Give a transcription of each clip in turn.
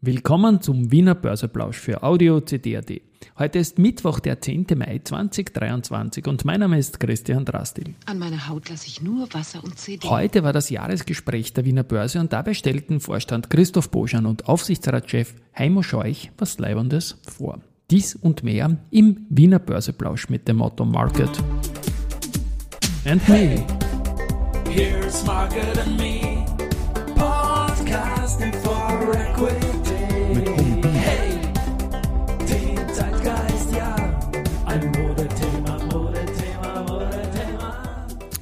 Willkommen zum Wiener Börseplausch für Audio CD.at. Heute ist Mittwoch, der 10. Mai 2023 und mein Name ist Christian Drastil. An meiner Haut lasse ich nur Wasser und CD. Heute war das Jahresgespräch der Wiener Börse und dabei stellten Vorstand Christoph Boschan und Aufsichtsratschef Heimo Scheuch was Leibendes vor. Dies und mehr im Wiener Börseplausch mit dem Motto Market and Me. Here's Market and Me, podcasting for equity.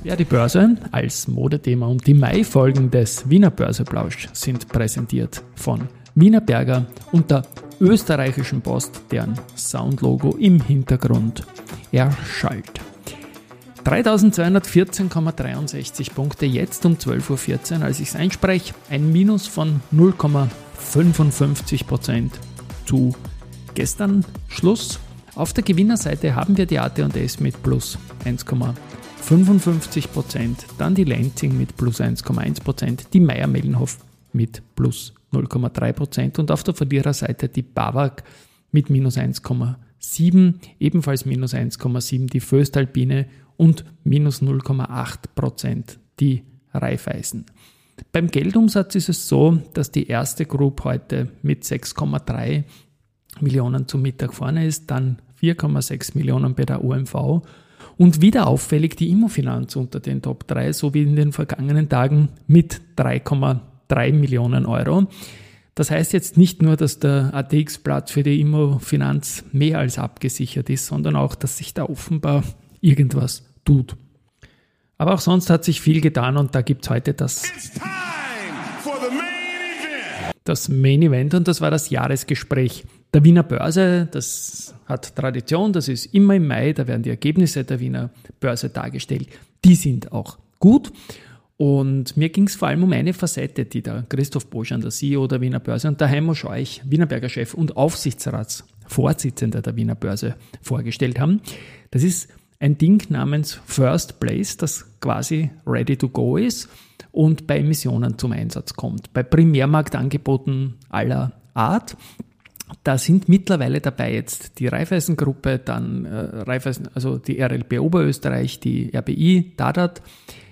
Ja, die Börse als Modethema und die Mai-Folgen des Wiener Börseplausch sind präsentiert von Wiener Berger und der österreichischen Post, deren Soundlogo im Hintergrund erschallt. 3214,63 Punkte jetzt um 12.14 Uhr, als ich es einspreche. Ein Minus von 0,55% zu gestern Schluss. Auf der Gewinnerseite haben wir die AT&S mit plus 1,55%, dann die Lenzing mit plus 1,1%, die Meier-Mellenhof mit plus 0,3% und auf der Verliererseite die BAWAG mit minus 1,7, ebenfalls minus 1,7 die Föstalpine und minus 0,8% die Raiffeisen. Beim Geldumsatz ist es so, dass die erste Group heute mit 6,3 Millionen zum Mittag vorne ist, dann 4,6 Millionen bei der OMV und wieder auffällig die Immofinanz unter den Top 3, so wie in den vergangenen Tagen mit 3,3 Millionen Euro. Das heißt jetzt nicht nur, dass der ATX-Platz für die Immofinanz mehr als abgesichert ist, sondern auch, dass sich da offenbar irgendwas tut. Aber auch sonst hat sich viel getan und da gibt es heute das, main das Main Event und das war das Jahresgespräch der Wiener Börse. Das hat Tradition, das ist immer im Mai, da werden die Ergebnisse der Wiener Börse dargestellt. Die sind auch gut. Und mir ging es vor allem um eine Facette, die der Christoph Boschan, der CEO der Wiener Börse und der Heimo Scheuch, Wienerberger Chef und Aufsichtsratsvorsitzender der Wiener Börse vorgestellt haben. Das ist ein Ding namens First Place, das quasi ready to go ist und bei Emissionen zum Einsatz kommt. Bei Primärmarktangeboten aller Art. Da sind mittlerweile dabei jetzt die Raiffeisen-Gruppe, dann äh, Raiffeisen, also die RLB Oberösterreich, die RBI, Dadat,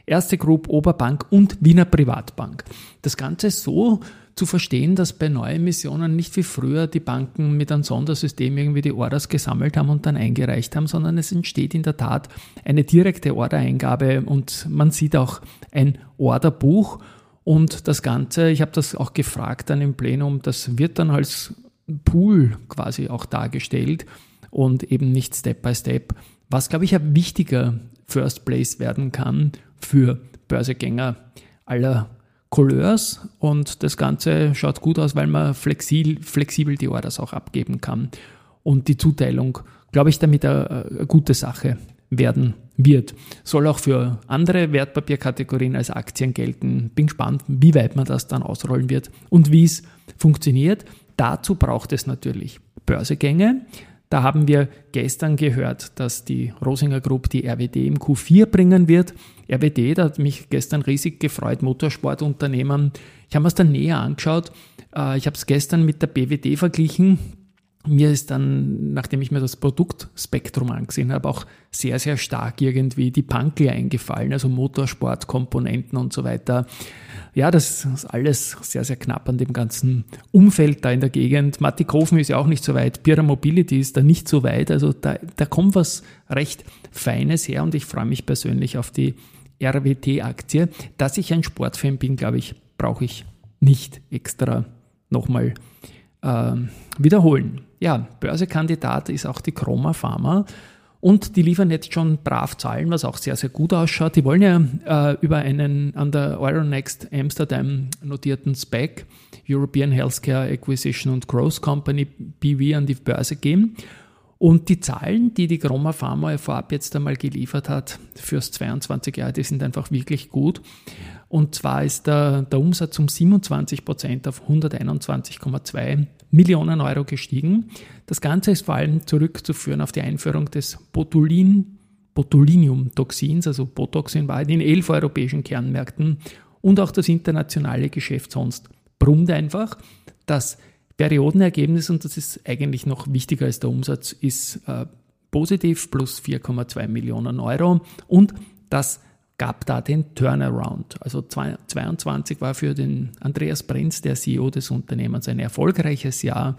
Erste Group, Oberbank und Wiener Privatbank. Das Ganze ist so zu verstehen, dass bei Neuemissionen nicht wie früher die Banken mit einem Sondersystem irgendwie die Orders gesammelt haben und dann eingereicht haben, sondern es entsteht in der Tat eine direkte Ordereingabe und man sieht auch ein Orderbuch und das Ganze, ich habe das auch gefragt dann im Plenum, das wird dann als Pool quasi auch dargestellt und eben nicht Step by Step, was glaube ich ein wichtiger First Place werden kann für Börsegänger aller Couleurs und das Ganze schaut gut aus, weil man flexibel, flexibel die Orders auch abgeben kann und die Zuteilung, glaube ich, damit eine, eine gute Sache werden wird. Soll auch für andere Wertpapierkategorien als Aktien gelten. Bin gespannt, wie weit man das dann ausrollen wird und wie es funktioniert. Dazu braucht es natürlich Börsegänge. Da haben wir gestern gehört, dass die Rosinger Group die RWD im Q4 bringen wird. RWD, da hat mich gestern riesig gefreut, Motorsportunternehmen. Ich habe mir es dann näher angeschaut. Äh, Ich habe es gestern mit der BWD verglichen. Mir ist dann, nachdem ich mir das Produktspektrum angesehen habe, auch sehr, sehr stark irgendwie die Pankel eingefallen, also Motorsportkomponenten und so weiter. Ja, das ist alles sehr, sehr knapp an dem ganzen Umfeld da in der Gegend. Mattighofen ist ja auch nicht so weit, Pira Mobility ist da nicht so weit, also da, da kommt was recht Feines her und ich freue mich persönlich auf die RWT-Aktie. Dass ich ein Sportfan bin, glaube ich, brauche ich nicht extra nochmal ähm, wiederholen. Ja, Börsekandidat ist auch die Chroma Pharma. Und die liefern jetzt schon brav Zahlen, was auch sehr, sehr gut ausschaut. Die wollen ja äh, über einen an der Euronext Amsterdam notierten SPAC, European Healthcare Acquisition and Growth Company, BV, an die Börse gehen. Und die Zahlen, die die Chroma Pharma vorab jetzt einmal geliefert hat fürs 22 Jahr, die sind einfach wirklich gut. Und zwar ist der, der Umsatz um 27 Prozent auf 121,2 Millionen Euro gestiegen. Das Ganze ist vor allem zurückzuführen auf die Einführung des Botulin, Botulinumtoxins, also Botox in Wahrheit, in elf europäischen Kernmärkten und auch das internationale Geschäft sonst brummt einfach. Das Periodenergebnis, und das ist eigentlich noch wichtiger als der Umsatz, ist äh, positiv, plus 4,2 Millionen Euro. Und das gab da den Turnaround. Also 2022 war für den Andreas Brenz, der CEO des Unternehmens, ein erfolgreiches Jahr.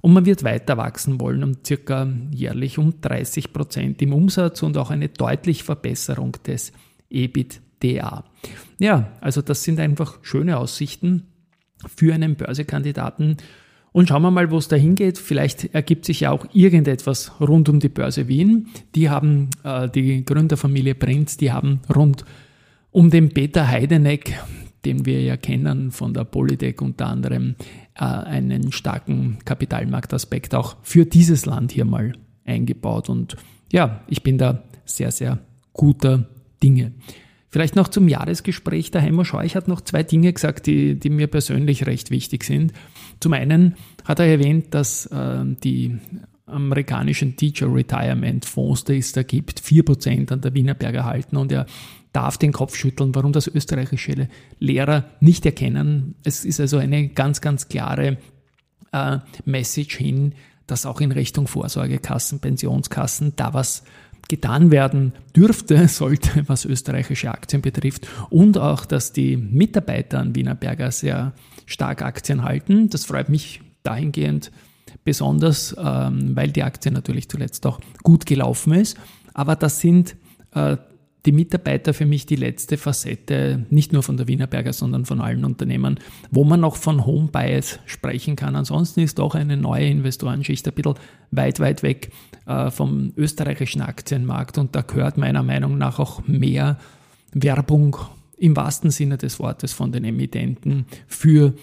Und man wird weiter wachsen wollen, um circa jährlich um 30 Prozent im Umsatz und auch eine deutliche Verbesserung des EBITDA. Ja, also das sind einfach schöne Aussichten für einen Börsekandidaten. Und schauen wir mal, wo es da hingeht. Vielleicht ergibt sich ja auch irgendetwas rund um die Börse Wien. Die haben, äh, die Gründerfamilie Prinz, die haben rund um den Peter Heideneck, den wir ja kennen von der Polytech unter anderem, äh, einen starken Kapitalmarktaspekt auch für dieses Land hier mal eingebaut. Und ja, ich bin da sehr, sehr guter Dinge. Vielleicht noch zum Jahresgespräch. Der Heimo Scheuch hat noch zwei Dinge gesagt, die, die mir persönlich recht wichtig sind. Zum einen hat er erwähnt, dass äh, die amerikanischen Teacher Retirement Fonds, die es da gibt, 4% an der Wienerberger halten und er darf den Kopf schütteln, warum das österreichische Lehrer nicht erkennen. Es ist also eine ganz, ganz klare äh, Message hin, dass auch in Richtung Vorsorgekassen, Pensionskassen da was getan werden dürfte, sollte, was österreichische Aktien betrifft und auch, dass die Mitarbeiter an Wienerberger sehr stark Aktien halten. Das freut mich dahingehend besonders, ähm, weil die Aktie natürlich zuletzt auch gut gelaufen ist. Aber das sind äh, die Mitarbeiter für mich die letzte Facette, nicht nur von der Wienerberger, sondern von allen Unternehmen, wo man noch von Home Bias sprechen kann. Ansonsten ist doch eine neue Investorenschicht ein bisschen weit, weit weg äh, vom österreichischen Aktienmarkt und da gehört meiner Meinung nach auch mehr Werbung im wahrsten Sinne des Wortes von den Emittenten für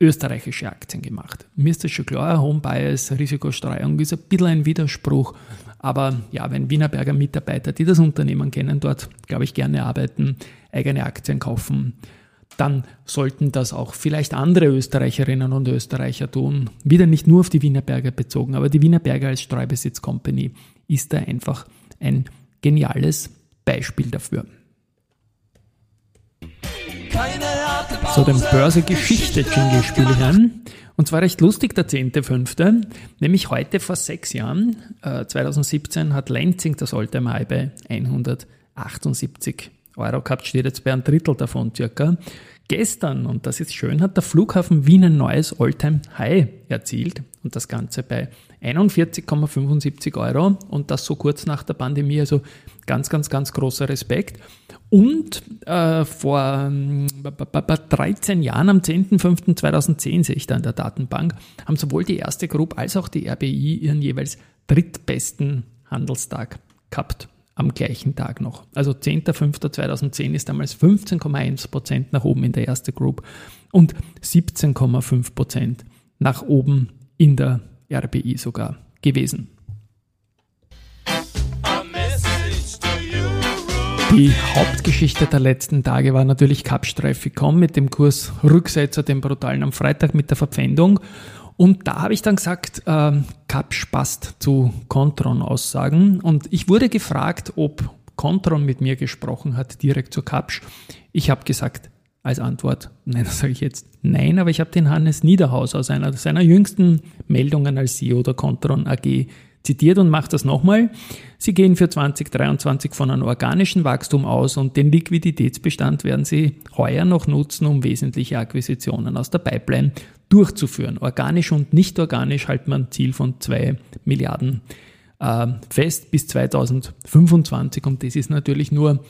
österreichische Aktien gemacht. Mir ist das schon klar, Home Bias, Risikostreuung ist ein bisschen ein Widerspruch, aber ja, wenn Wienerberger Mitarbeiter, die das Unternehmen kennen, dort, glaube ich, gerne arbeiten, eigene Aktien kaufen, dann sollten das auch vielleicht andere Österreicherinnen und Österreicher tun. Wieder nicht nur auf die Wienerberger bezogen, aber die Wienerberger als Streubesitz-Company ist da einfach ein geniales Beispiel dafür. So, den Börse-Geschichte-Jingle spiele ich ein. Und zwar recht lustig, der 10.5., nämlich heute vor sechs Jahren, äh, 2017, hat Lenzing das Alltime High bei 178 Euro gehabt, steht jetzt bei einem Drittel davon circa. Gestern, und das ist schön, hat der Flughafen Wien ein neues Alltime High erzielt und das Ganze bei 41,75 Euro und das so kurz nach der Pandemie, also ganz, ganz, ganz großer Respekt. Und äh, vor äh, 13 Jahren, am 10.05.2010, sehe ich da in der Datenbank, haben sowohl die erste Group als auch die RBI ihren jeweils drittbesten Handelstag gehabt am gleichen Tag noch. Also 10.05.2010 ist damals 15,1% nach oben in der erste Group und 17,5% nach oben in der RBI sogar gewesen. Die Hauptgeschichte der letzten Tage war natürlich Kapstreife.com mit dem Kurs Rücksetzer, dem brutalen am Freitag mit der Verpfändung. Und da habe ich dann gesagt, äh, Kapsch passt zu Contron-Aussagen. Und ich wurde gefragt, ob Contron mit mir gesprochen hat, direkt zu Kapsch. Ich habe gesagt, als Antwort, nein, das sage ich jetzt nein, aber ich habe den Hannes Niederhaus aus einer seiner jüngsten Meldungen als CEO der Contron AG zitiert und macht das nochmal. Sie gehen für 2023 von einem organischen Wachstum aus und den Liquiditätsbestand werden Sie heuer noch nutzen, um wesentliche Akquisitionen aus der Pipeline durchzuführen. Organisch und nicht organisch halten wir ein Ziel von 2 Milliarden äh, fest bis 2025 und das ist natürlich nur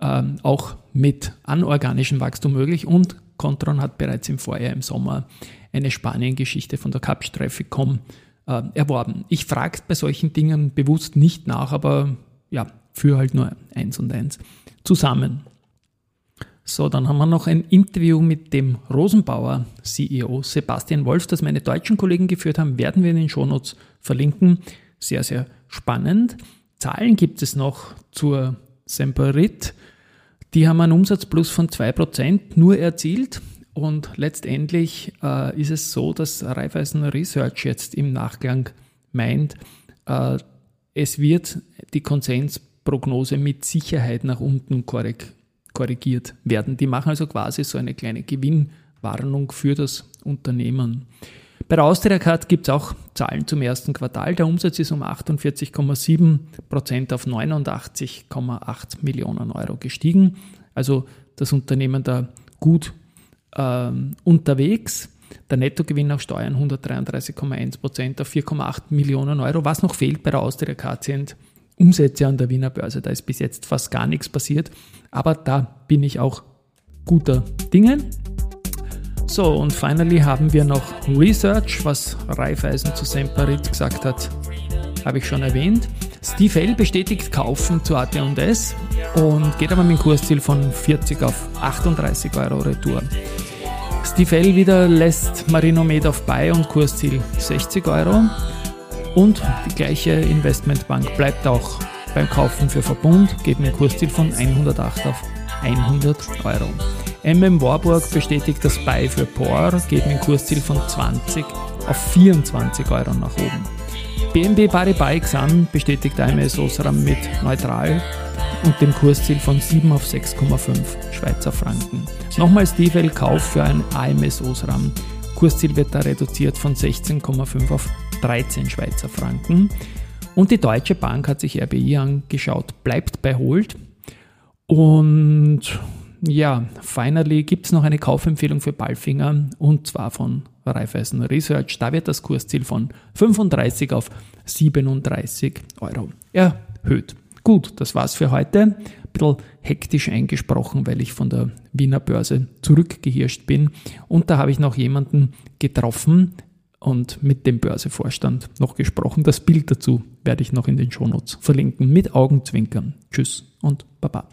äh, auch mit anorganischem Wachstum möglich und Contron hat bereits im Vorjahr im Sommer eine Spanien-Geschichte von der Capsch Traffic.com äh, erworben. Ich frage bei solchen Dingen bewusst nicht nach, aber ja, für halt nur eins und eins zusammen. So, dann haben wir noch ein Interview mit dem Rosenbauer CEO Sebastian Wolf, das meine deutschen Kollegen geführt haben, werden wir in den Shownotes verlinken. Sehr, sehr spannend. Zahlen gibt es noch zur Semperit. Die haben einen Umsatzplus von 2% nur erzielt. Und letztendlich äh, ist es so, dass Raiffeisen Research jetzt im Nachgang meint, äh, es wird die Konsensprognose mit Sicherheit nach unten korrigiert werden. Die machen also quasi so eine kleine Gewinnwarnung für das Unternehmen. Bei der Austria Card gibt es auch Zahlen zum ersten Quartal. Der Umsatz ist um 48,7 Prozent auf 89,8 Millionen Euro gestiegen. Also das Unternehmen da gut ähm, unterwegs. Der Nettogewinn nach Steuern 133,1 Prozent auf 4,8 Millionen Euro. Was noch fehlt bei der Austria Card sind Umsätze an der Wiener Börse. Da ist bis jetzt fast gar nichts passiert. Aber da bin ich auch guter Dinge. So, und finally haben wir noch Research, was Raiffeisen zu Semperit gesagt hat, habe ich schon erwähnt. Steve L. bestätigt Kaufen zu AT&S und geht aber mit dem Kursziel von 40 auf 38 Euro Retour. Steve L. wieder lässt Marinomed auf Buy und Kursziel 60 Euro. Und die gleiche Investmentbank bleibt auch beim Kaufen für Verbund, geht mit dem Kursziel von 108 auf 100 Euro. MM Warburg bestätigt das Buy für POR, geht mit dem Kursziel von 20 auf 24 Euro nach oben. BNB Paribas Exam bestätigt AMS Osram mit neutral und dem Kursziel von 7 auf 6,5 Schweizer Franken. Nochmals DFL Kauf für ein AMS Osram. Kursziel wird da reduziert von 16,5 auf 13 Schweizer Franken. Und die Deutsche Bank hat sich RBI angeschaut, bleibt bei Hold. Und ja, finally gibt es noch eine Kaufempfehlung für Ballfinger und zwar von Raiffeisen Research. Da wird das Kursziel von 35 auf 37 Euro erhöht. Gut, das war's für heute. Ein bisschen hektisch eingesprochen, weil ich von der Wiener Börse zurückgehirscht bin. Und da habe ich noch jemanden getroffen und mit dem Börsevorstand noch gesprochen. Das Bild dazu werde ich noch in den Shownotes verlinken mit Augenzwinkern. Tschüss und Baba.